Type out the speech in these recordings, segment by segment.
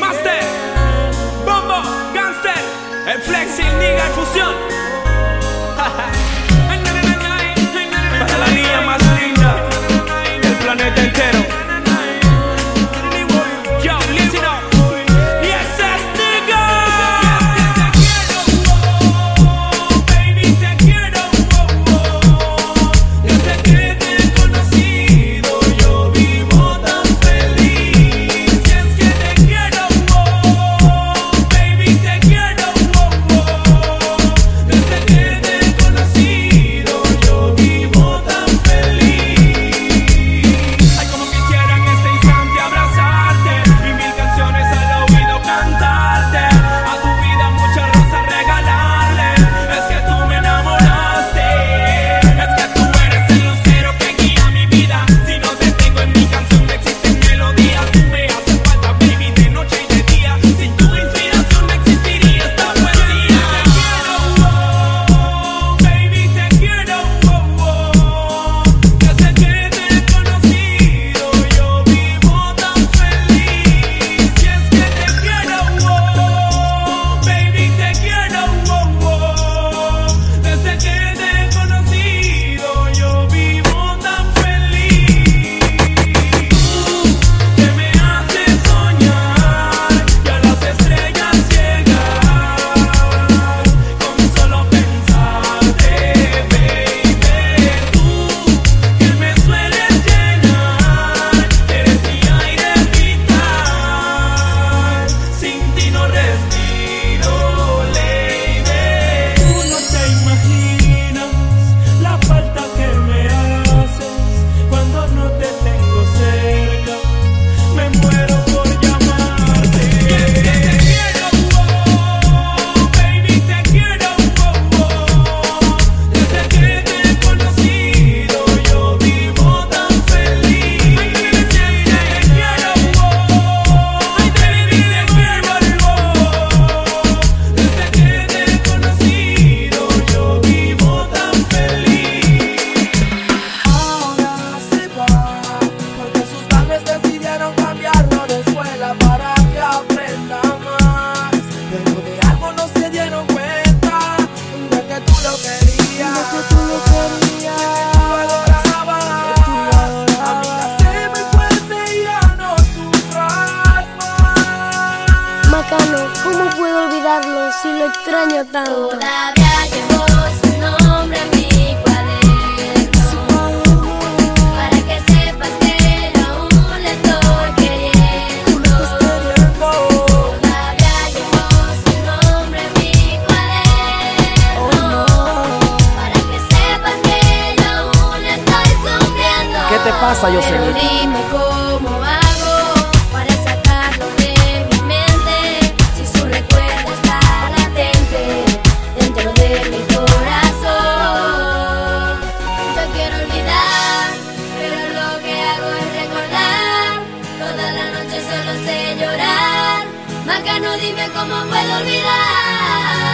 Master, Bombo, Gangster, el flexing, nigga, fusión.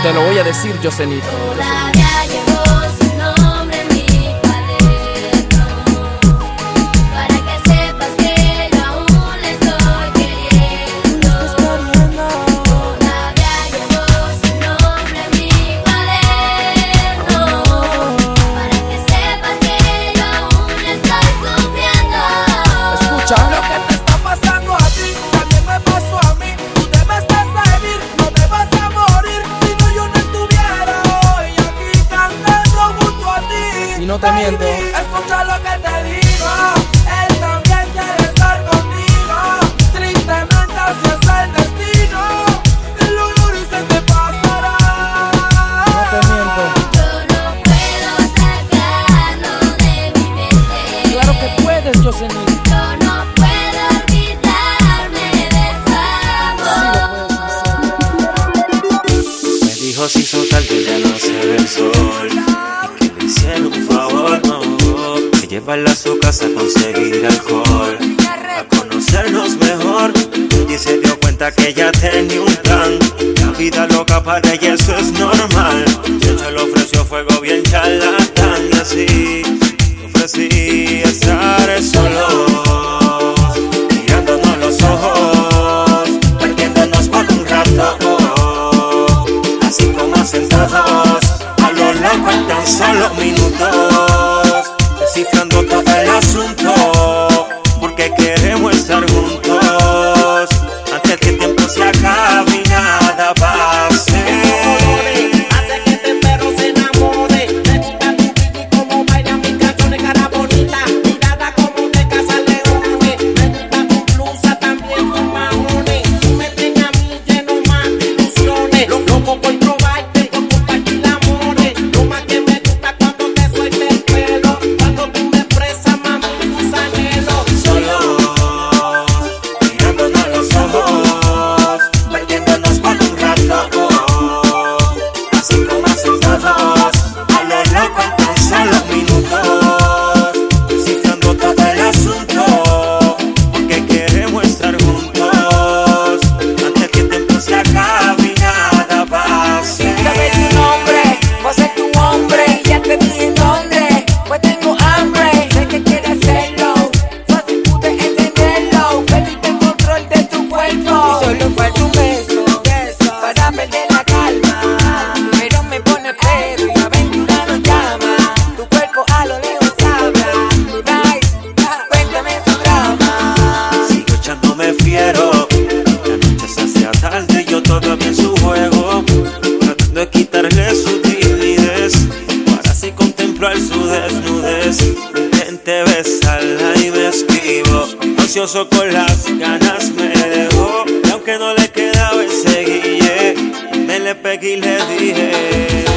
Yo no puedo olvidarme casa con vicioso con las ganas me dejó. Y aunque no le quedaba ese me le pegué y le dije.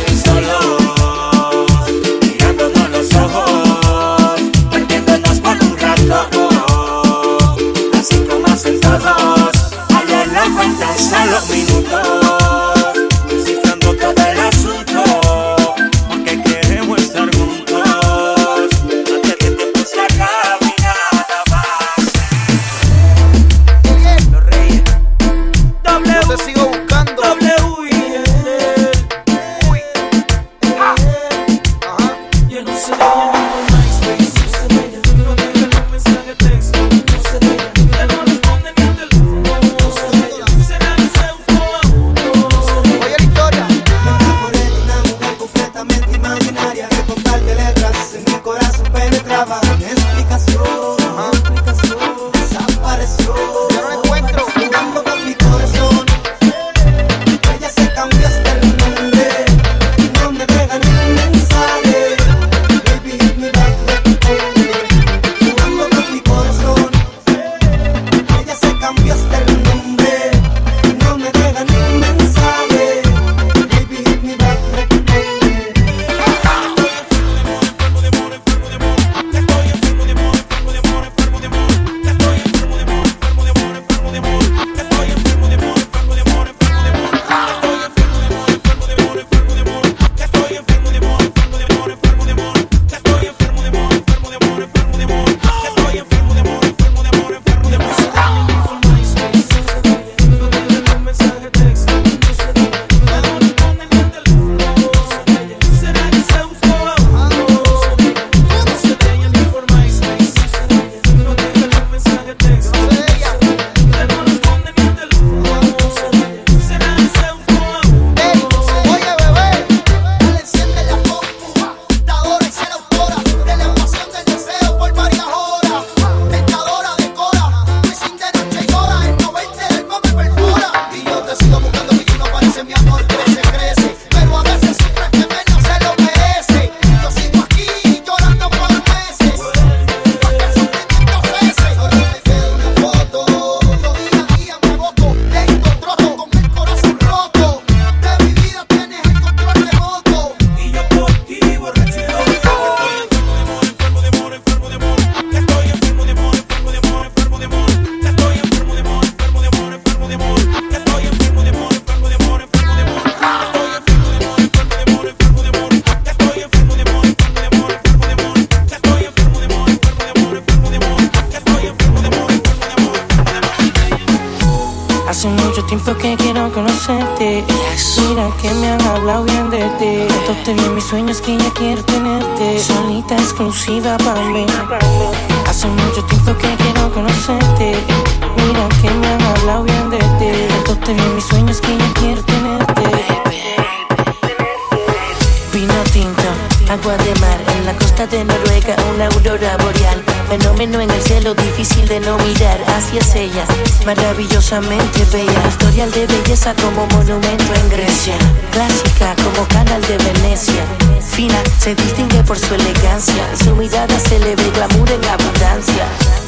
Maravillosamente bella, historial de belleza como monumento en Grecia. Clásica como canal de Venecia. Fina, se distingue por su elegancia. Su mirada se le glamour en abundancia.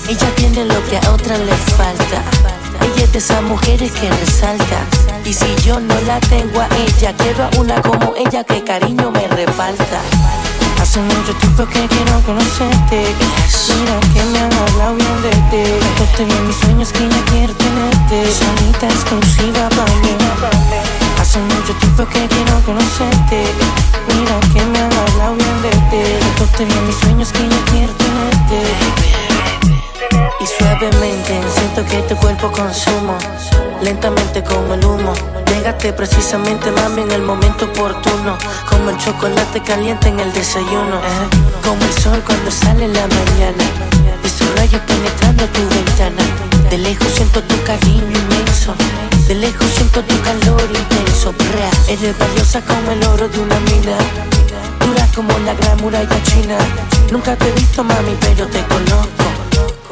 Ella tiene lo que a otra le falta. Ella es de esas mujeres que resalta. Y si yo no la tengo a ella, quiero a una como ella que cariño me reparta. Hace mucho tiempo que quiero conocerte. Mira que me han hablado bien de ti. Contaste bien mis sueños que ya quiero tenerte. Sonita exclusiva para mí. Hace mucho tiempo que quiero conocerte. Mira que me han hablado bien de ti. Contaste bien mis sueños que ya quiero tenerte. Y suavemente siento que tu cuerpo consumo, lentamente como el humo. Llegaste precisamente, mami, en el momento oportuno. Como el chocolate caliente en el desayuno. Eh. Como el sol cuando sale en la mañana. Y sus rayos penetrando tu ventana. De lejos siento tu cariño inmenso. De lejos siento tu calor intenso. Eres valiosa como el oro de una mina. Dura como la gran muralla china. Nunca te he visto, mami, pero te conozco.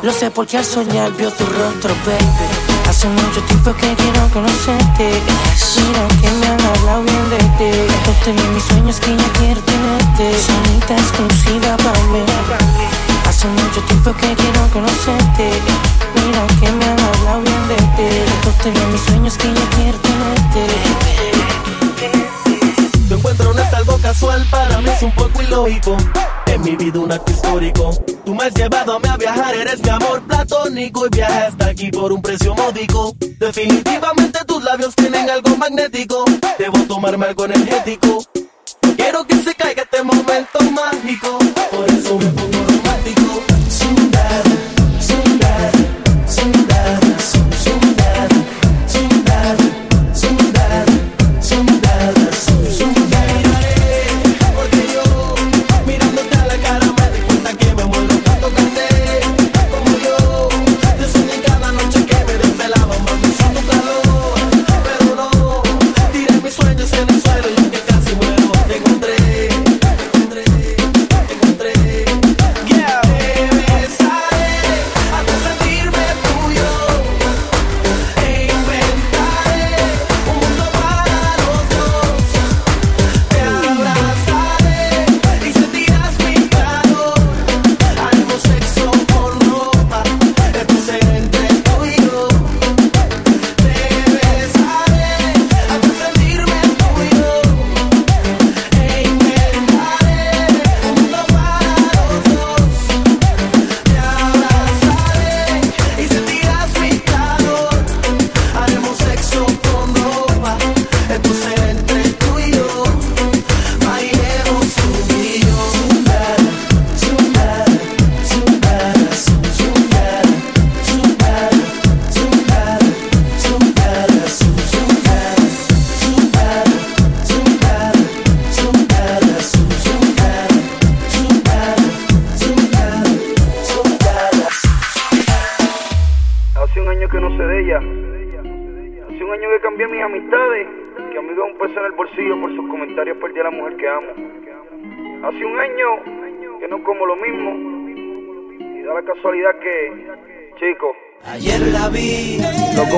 Lo sé porque al soñar vio tu rostro, baby. Hace mucho tiempo que quiero conocerte. Mira que me han hablado bien de ti. Contaste bien mis sueños que ya quiero tenerte. Sonita exclusiva para mí. Hace mucho tiempo que quiero conocerte. Mira que me han hablado bien de ti. Contaste bien mis sueños que ya quiero tenerte. Casual, para mí es un poco ilógico. En mi vida un acto histórico. Tú me has llevado a viajar, eres mi amor platónico y viajas hasta aquí por un precio módico. Definitivamente tus labios tienen algo magnético. Debo tomarme algo energético. quiero que se caiga este momento mágico. Por eso me pongo romántico.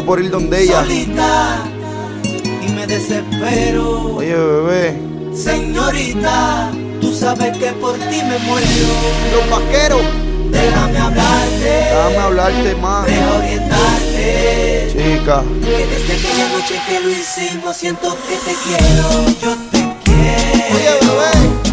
Por ir donde ella. Solita y me desespero. Oye, bebé. Señorita, tú sabes que por ti me muero. Los vaqueros. Déjame hablarte. Déjame hablarte más. Deja orientarte. Chica. Que desde aquella noche que lo hicimos siento que te quiero. Yo te quiero. Oye, bebé.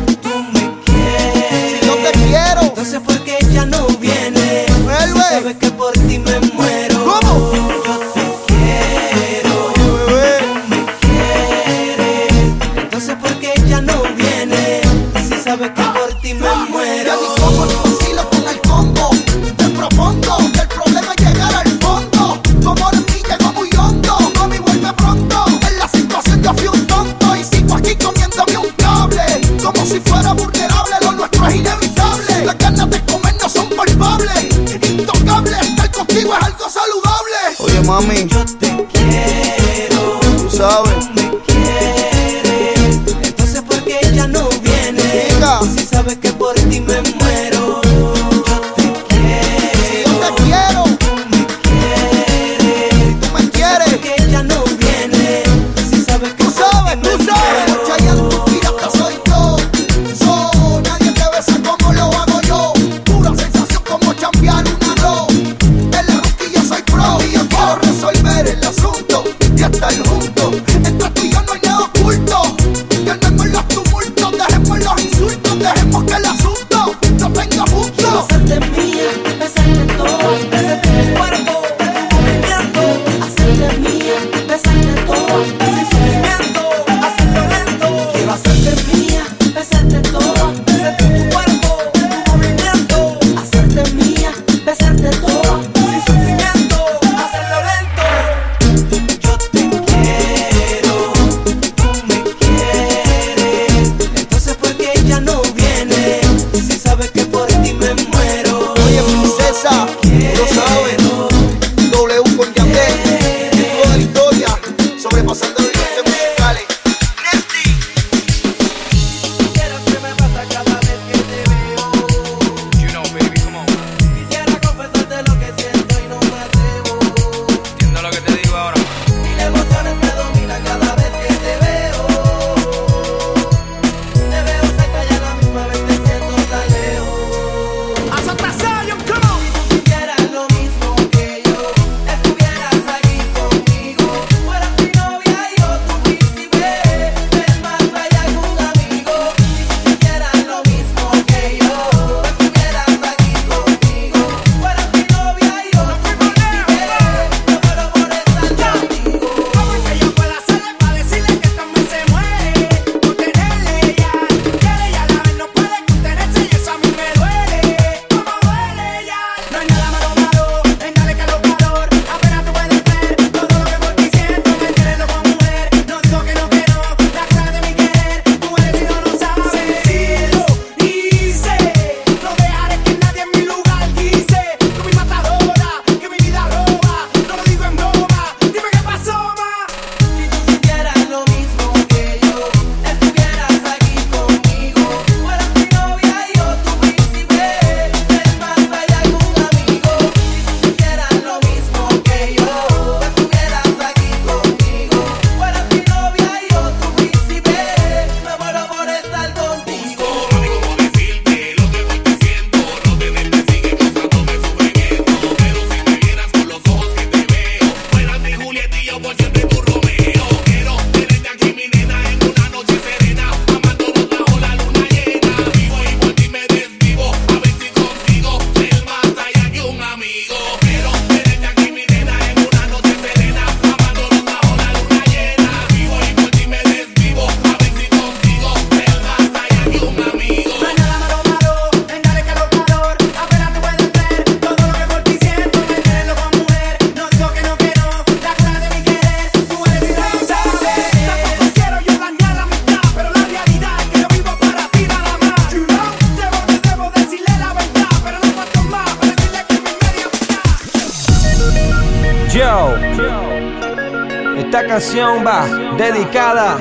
canción va dedicada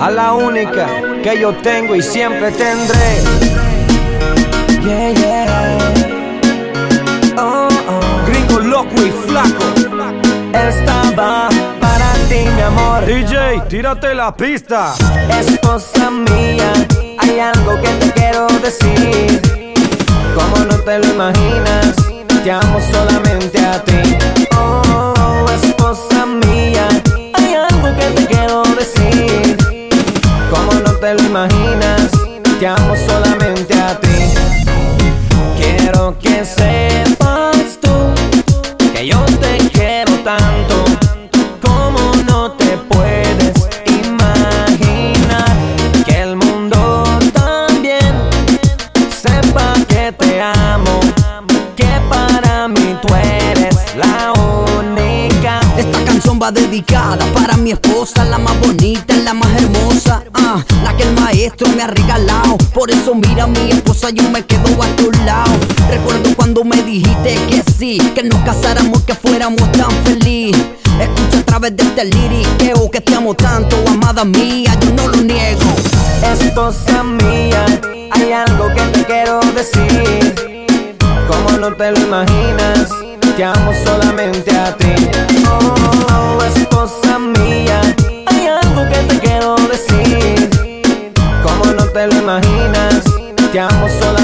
a la única que yo tengo y siempre tendré. Yeah, yeah. Oh, oh. Gringo loco y flaco. Estaba para ti, mi amor. DJ, tírate la pista. Esposa mía, hay algo que te quiero decir. Como no te lo imaginas, te amo solamente a ti. Oh, te lo imaginas. Te amo solamente a ti. Quiero que sepas tú que yo te quiero tanto. Como no te puedes imaginar que el mundo también sepa que te amo. Que para mí tú eres la única. Esta canción va dedicada la que el maestro me ha regalado. Por eso mira mi esposa, yo me quedo a tu lado. Recuerdo cuando me dijiste que sí, que nos casáramos, que fuéramos tan feliz. Escucha a través de este liriqueo que te amo tanto, amada mía, yo no lo niego. Esposa mía, hay algo que te quiero decir. Como no te lo imaginas, te amo solamente a ti. Oh, te lo imaginas. Te amo sola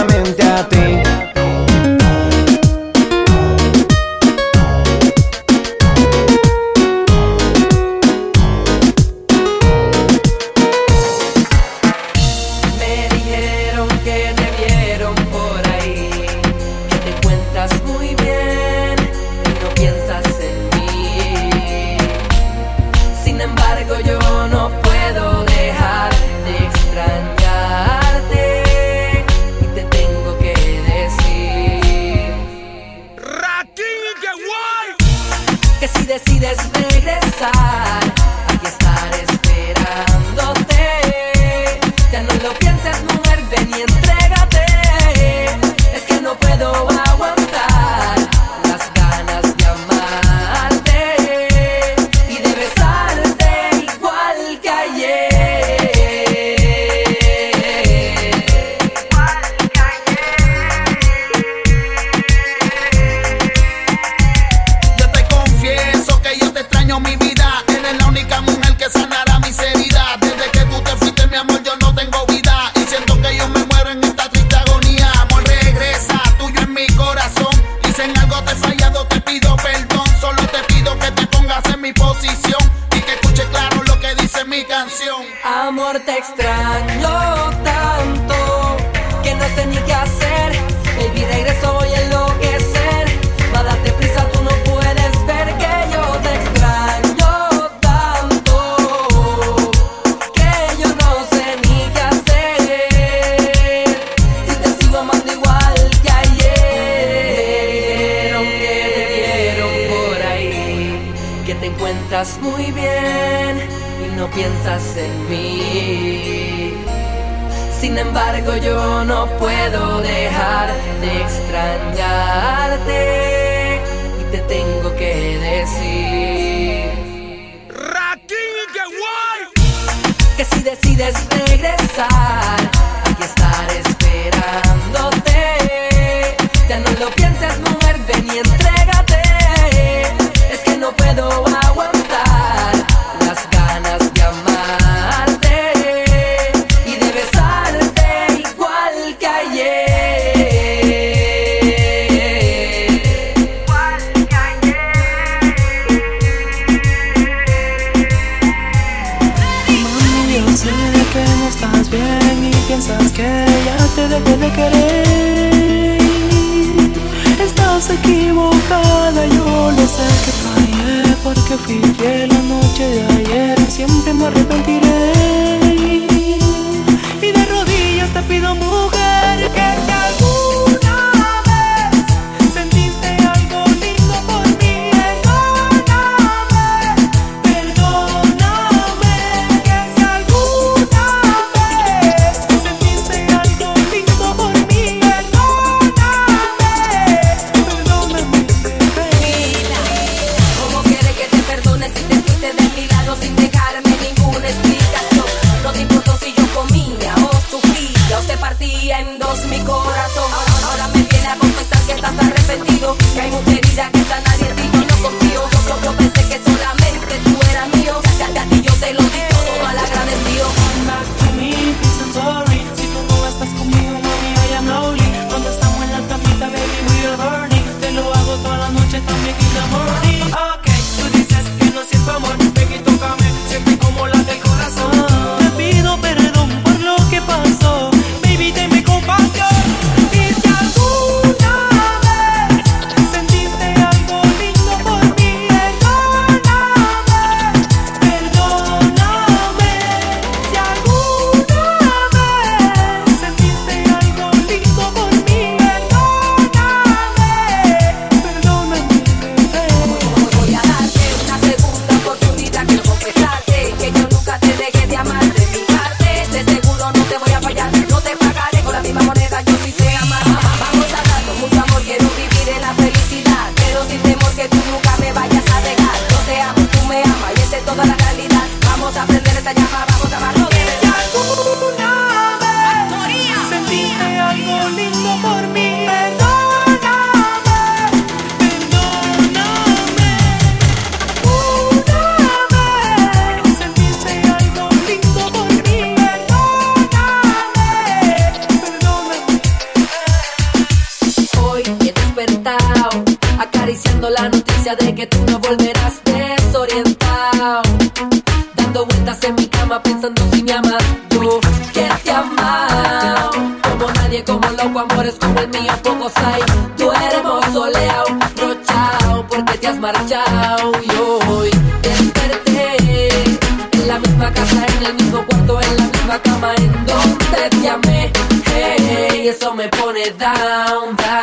that's de que tú no volverás desorientado. Dando vueltas en mi cama pensando si me amas yo. Que te amado. Como nadie, como loco, amores como el mío, pocos hay. Tú eres mausoleao, rochao, porque te has marchado. Y hoy desperté en la misma casa, en el mismo cuarto, en la misma cama, en donde te amé. Hey, eso me pone down, down.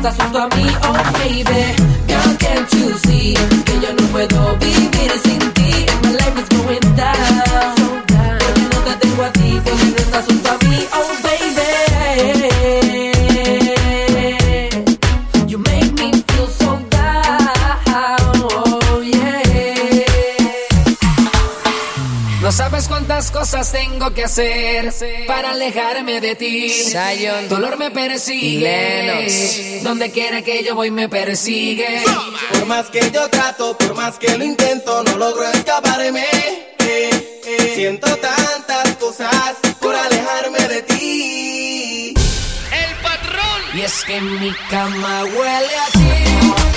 estás junto a mí. para alejarme de ti? Zion. Dolor me persigue. Donde quiera que yo voy me persigue. Por más que yo trato, por más que lo intento, no logro escaparme. Eh, eh. Siento tantas cosas por alejarme de ti. El patrón. Y es que mi cama huele a ti.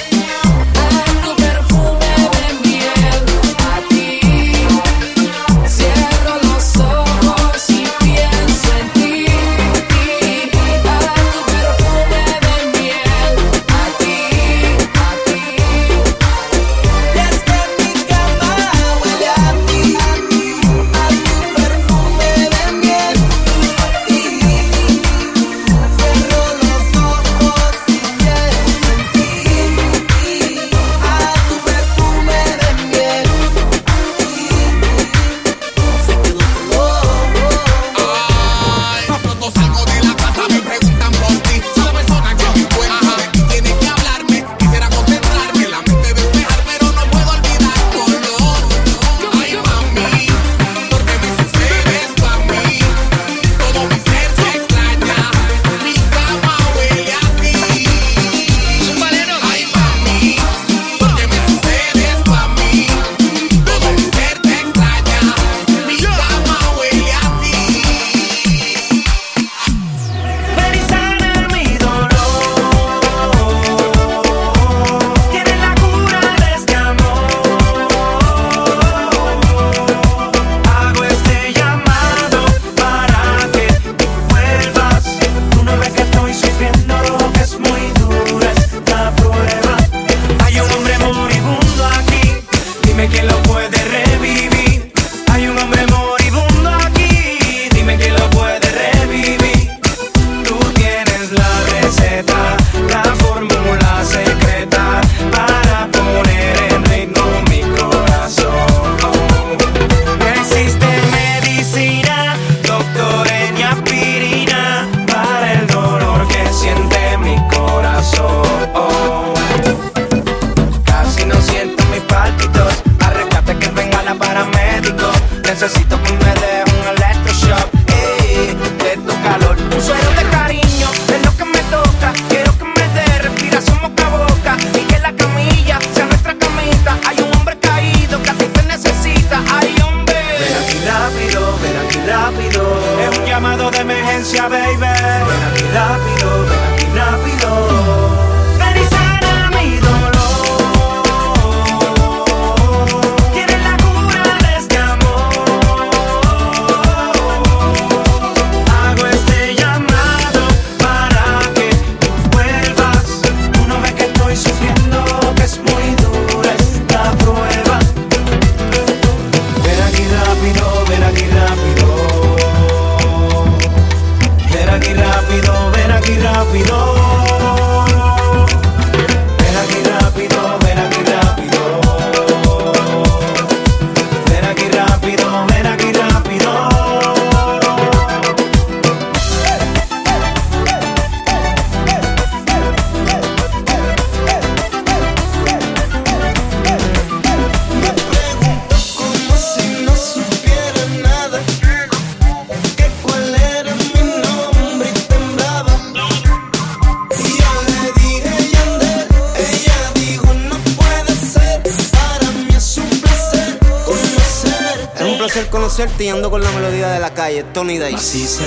Martillando con la melodía de la calle, Tony Dice.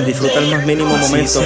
por disfrutar el más mínimo momento.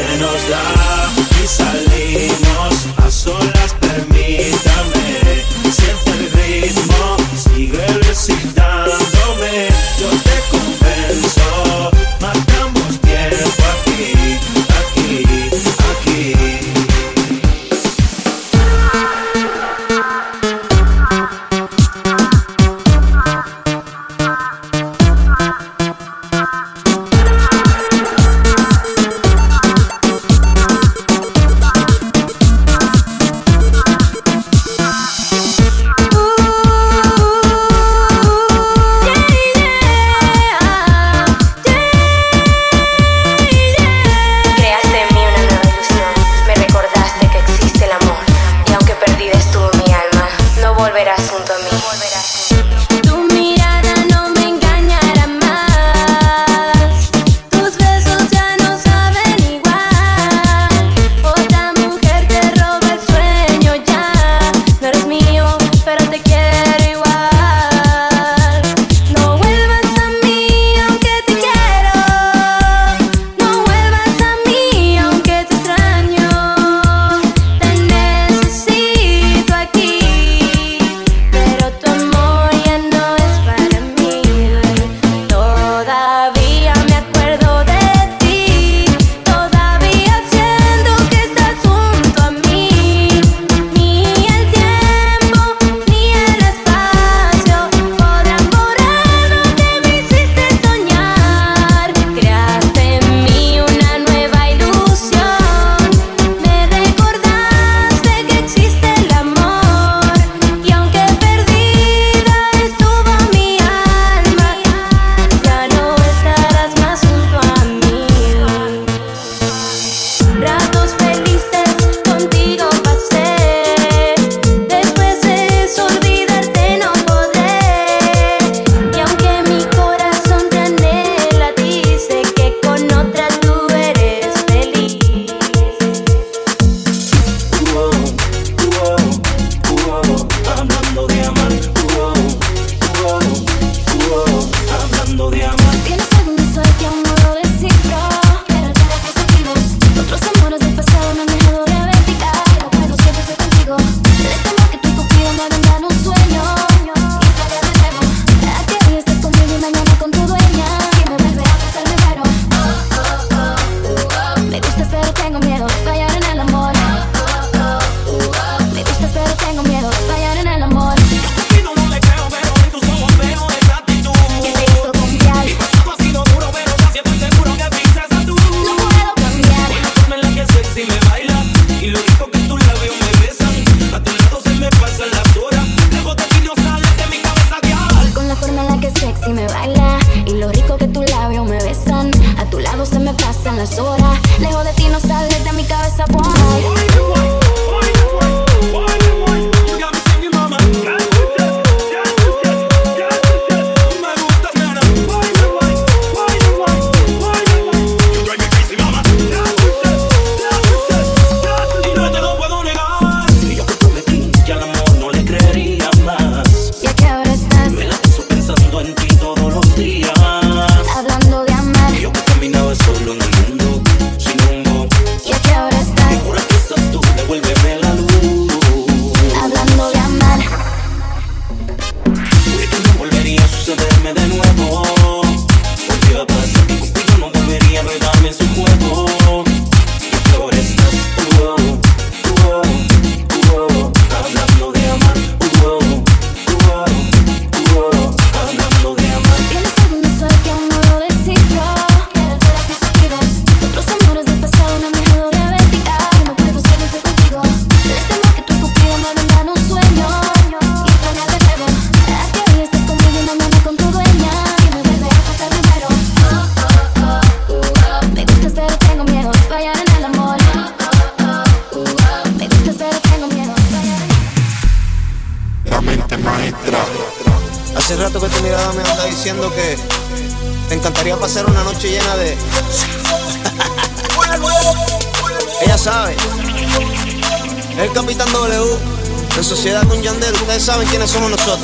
Saben quiénes somos nosotros.